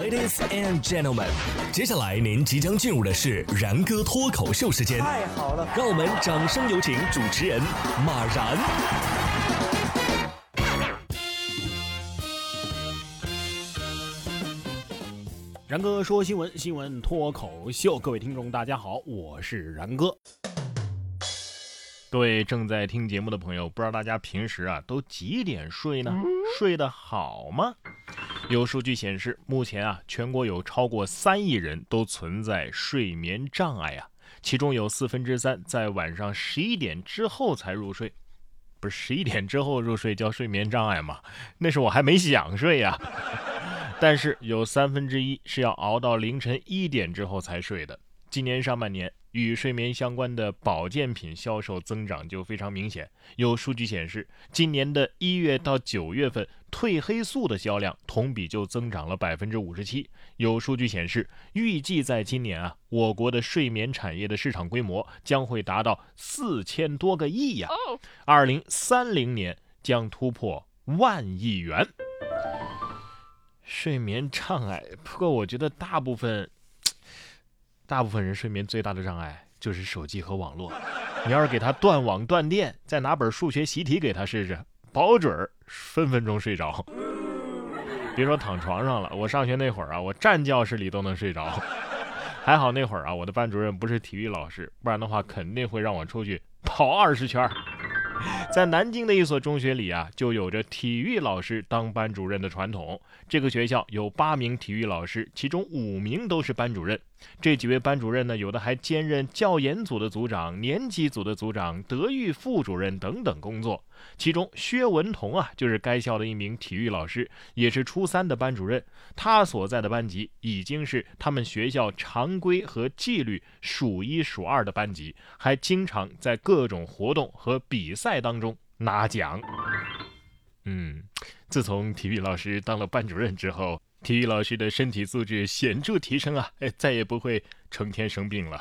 Ladies and gentlemen，接下来您即将进入的是然哥脱口秀时间。太好了，让我们掌声有请主持人马然。然哥说新闻，新闻脱口秀，各位听众大家好，我是然哥。各位正在听节目的朋友，不知道大家平时啊都几点睡呢？睡得好吗？有数据显示，目前啊全国有超过三亿人都存在睡眠障碍啊，其中有四分之三在晚上十一点之后才入睡。不是十一点之后入睡叫睡眠障碍吗？那是我还没想睡呀。但是有三分之一是要熬到凌晨一点之后才睡的。今年上半年与睡眠相关的保健品销售增长就非常明显。有数据显示，今年的一月到九月份，褪黑素的销量同比就增长了百分之五十七。有数据显示，预计在今年啊，我国的睡眠产业的市场规模将会达到四千多个亿呀，二零三零年将突破万亿元。睡眠障碍，不过我觉得大部分。大部分人睡眠最大的障碍就是手机和网络。你要是给他断网断电，再拿本数学习题给他试试，保准儿分分钟睡着。别说躺床上了，我上学那会儿啊，我站教室里都能睡着。还好那会儿啊，我的班主任不是体育老师，不然的话肯定会让我出去跑二十圈。在南京的一所中学里啊，就有着体育老师当班主任的传统。这个学校有八名体育老师，其中五名都是班主任。这几位班主任呢，有的还兼任教研组的组长、年级组的组长、德育副主任等等工作。其中，薛文彤啊，就是该校的一名体育老师，也是初三的班主任。他所在的班级已经是他们学校常规和纪律数一数二的班级，还经常在各种活动和比赛当中拿奖。嗯，自从体育老师当了班主任之后。体育老师的身体素质显著提升啊，哎，再也不会成天生病了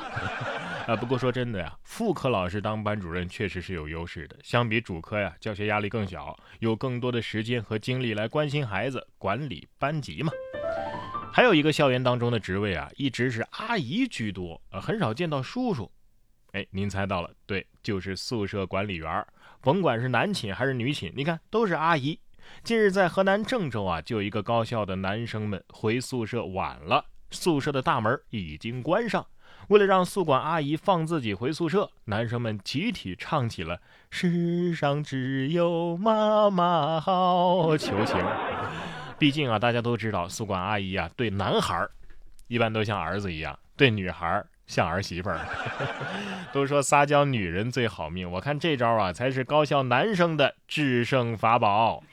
啊。不过说真的呀，副科老师当班主任确实是有优势的，相比主科呀，教学压力更小，有更多的时间和精力来关心孩子、管理班级嘛。还有一个校园当中的职位啊，一直是阿姨居多，呃，很少见到叔叔。哎，您猜到了，对，就是宿舍管理员，甭管是男寝还是女寝，你看都是阿姨。近日，在河南郑州啊，就有一个高校的男生们回宿舍晚了，宿舍的大门已经关上。为了让宿管阿姨放自己回宿舍，男生们集体唱起了“世上只有妈妈好”求情。毕竟啊，大家都知道，宿管阿姨啊，对男孩儿一般都像儿子一样，对女孩儿像儿媳妇儿。都说撒娇女人最好命，我看这招啊，才是高校男生的制胜法宝。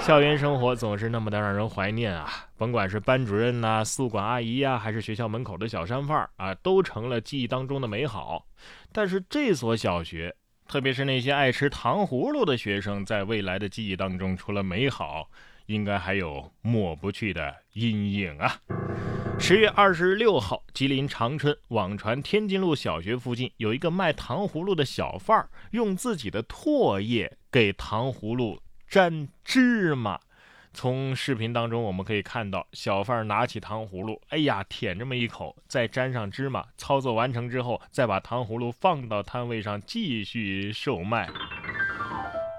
校园生活总是那么的让人怀念啊！甭管是班主任呐、宿管阿姨呀，还是学校门口的小商贩啊，都成了记忆当中的美好。但是这所小学，特别是那些爱吃糖葫芦的学生，在未来的记忆当中，除了美好，应该还有抹不去的阴影啊！十月二十六号，吉林长春网传天津路小学附近有一个卖糖葫芦的小贩儿，用自己的唾液给糖葫芦。沾芝麻，从视频当中我们可以看到，小贩拿起糖葫芦，哎呀，舔这么一口，再沾上芝麻。操作完成之后，再把糖葫芦放到摊位上继续售卖。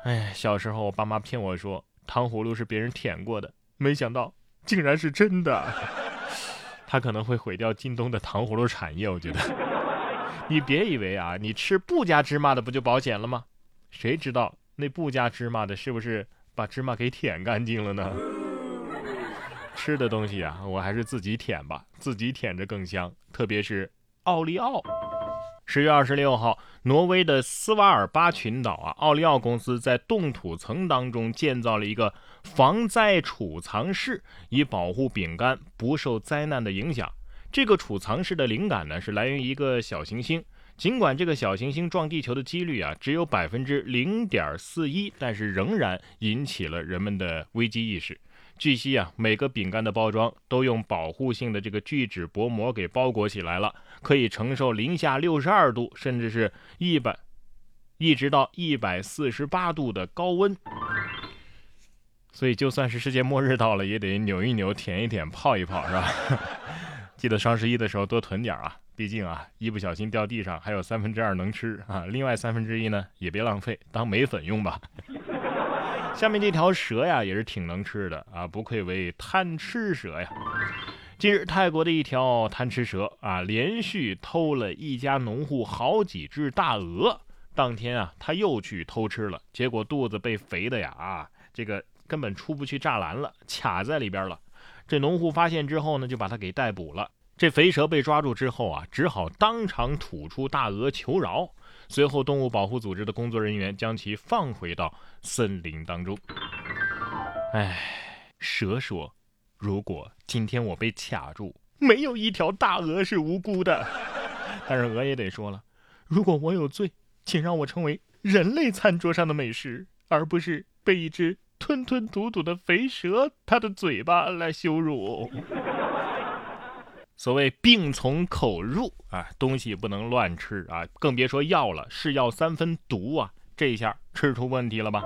哎，小时候我爸妈骗我说糖葫芦是别人舔过的，没想到竟然是真的。他可能会毁掉京东的糖葫芦产业，我觉得。你别以为啊，你吃不加芝麻的不就保险了吗？谁知道？那不加芝麻的，是不是把芝麻给舔干净了呢？吃的东西啊，我还是自己舔吧，自己舔着更香。特别是奥利奥。十月二十六号，挪威的斯瓦尔巴群岛啊，奥利奥公司在冻土层当中建造了一个防灾储藏室，以保护饼干不受灾难的影响。这个储藏室的灵感呢，是来源于一个小行星。尽管这个小行星撞地球的几率啊只有百分之零点四一，但是仍然引起了人们的危机意识。据悉啊，每个饼干的包装都用保护性的这个聚酯薄膜给包裹起来了，可以承受零下六十二度，甚至是一百，一直到一百四十八度的高温。所以就算是世界末日到了，也得扭一扭、舔一舔、泡一泡，是吧？记得双十一的时候多囤点啊，毕竟啊，一不小心掉地上还有三分之二能吃啊，另外三分之一呢也别浪费，当眉粉用吧。下面这条蛇呀也是挺能吃的啊，不愧为贪吃蛇呀。近日，泰国的一条贪吃蛇啊，连续偷了一家农户好几只大鹅。当天啊，他又去偷吃了，结果肚子被肥的呀啊，这个根本出不去栅栏了，卡在里边了。这农户发现之后呢，就把他给逮捕了。这肥蛇被抓住之后啊，只好当场吐出大鹅求饶。随后，动物保护组织的工作人员将其放回到森林当中。哎，蛇说：“如果今天我被卡住，没有一条大鹅是无辜的。”但是鹅也得说了：“如果我有罪，请让我成为人类餐桌上的美食，而不是被一只吞吞吐吐的肥蛇他的嘴巴来羞辱。”所谓病从口入啊，东西不能乱吃啊，更别说药了，是药三分毒啊，这一下吃出问题了吧？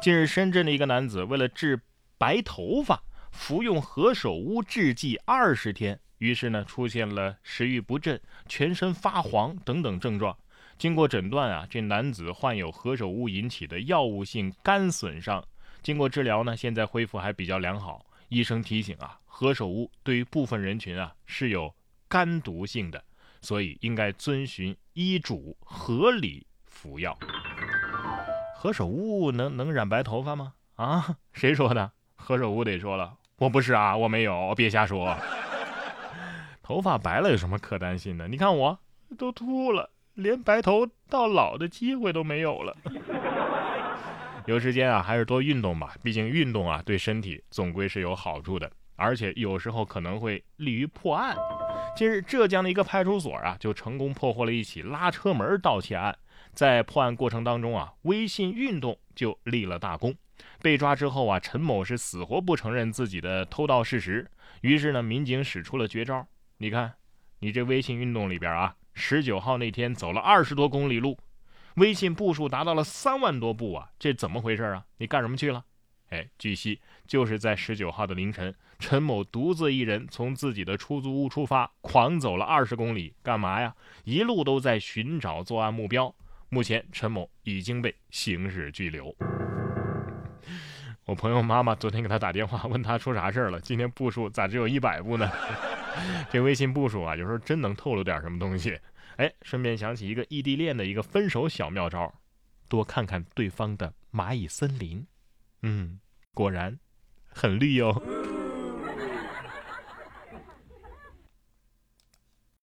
近日，深圳的一个男子为了治白头发，服用何首乌制剂二十天，于是呢，出现了食欲不振、全身发黄等等症状。经过诊断啊，这男子患有何首乌引起的药物性肝损伤，经过治疗呢，现在恢复还比较良好。医生提醒啊，何首乌对于部分人群啊是有肝毒性的，所以应该遵循医嘱，合理服药。何首乌能能染白头发吗？啊，谁说的？何首乌得说了，我不是啊，我没有，别瞎说。头发白了有什么可担心的？你看我都秃了，连白头到老的机会都没有了。有时间啊，还是多运动吧。毕竟运动啊，对身体总归是有好处的，而且有时候可能会利于破案。近日，浙江的一个派出所啊，就成功破获了一起拉车门盗窃案。在破案过程当中啊，微信运动就立了大功。被抓之后啊，陈某是死活不承认自己的偷盗事实。于是呢，民警使出了绝招。你看，你这微信运动里边啊，十九号那天走了二十多公里路。微信步数达到了三万多步啊，这怎么回事啊？你干什么去了？哎，据悉就是在十九号的凌晨，陈某独自一人从自己的出租屋出发，狂走了二十公里，干嘛呀？一路都在寻找作案目标。目前，陈某已经被刑事拘留。我朋友妈妈昨天给他打电话，问他出啥事了？今天步数咋只有一百步呢？这微信步数啊，有时候真能透露点什么东西。哎，顺便想起一个异地恋的一个分手小妙招，多看看对方的蚂蚁森林。嗯，果然很绿哟。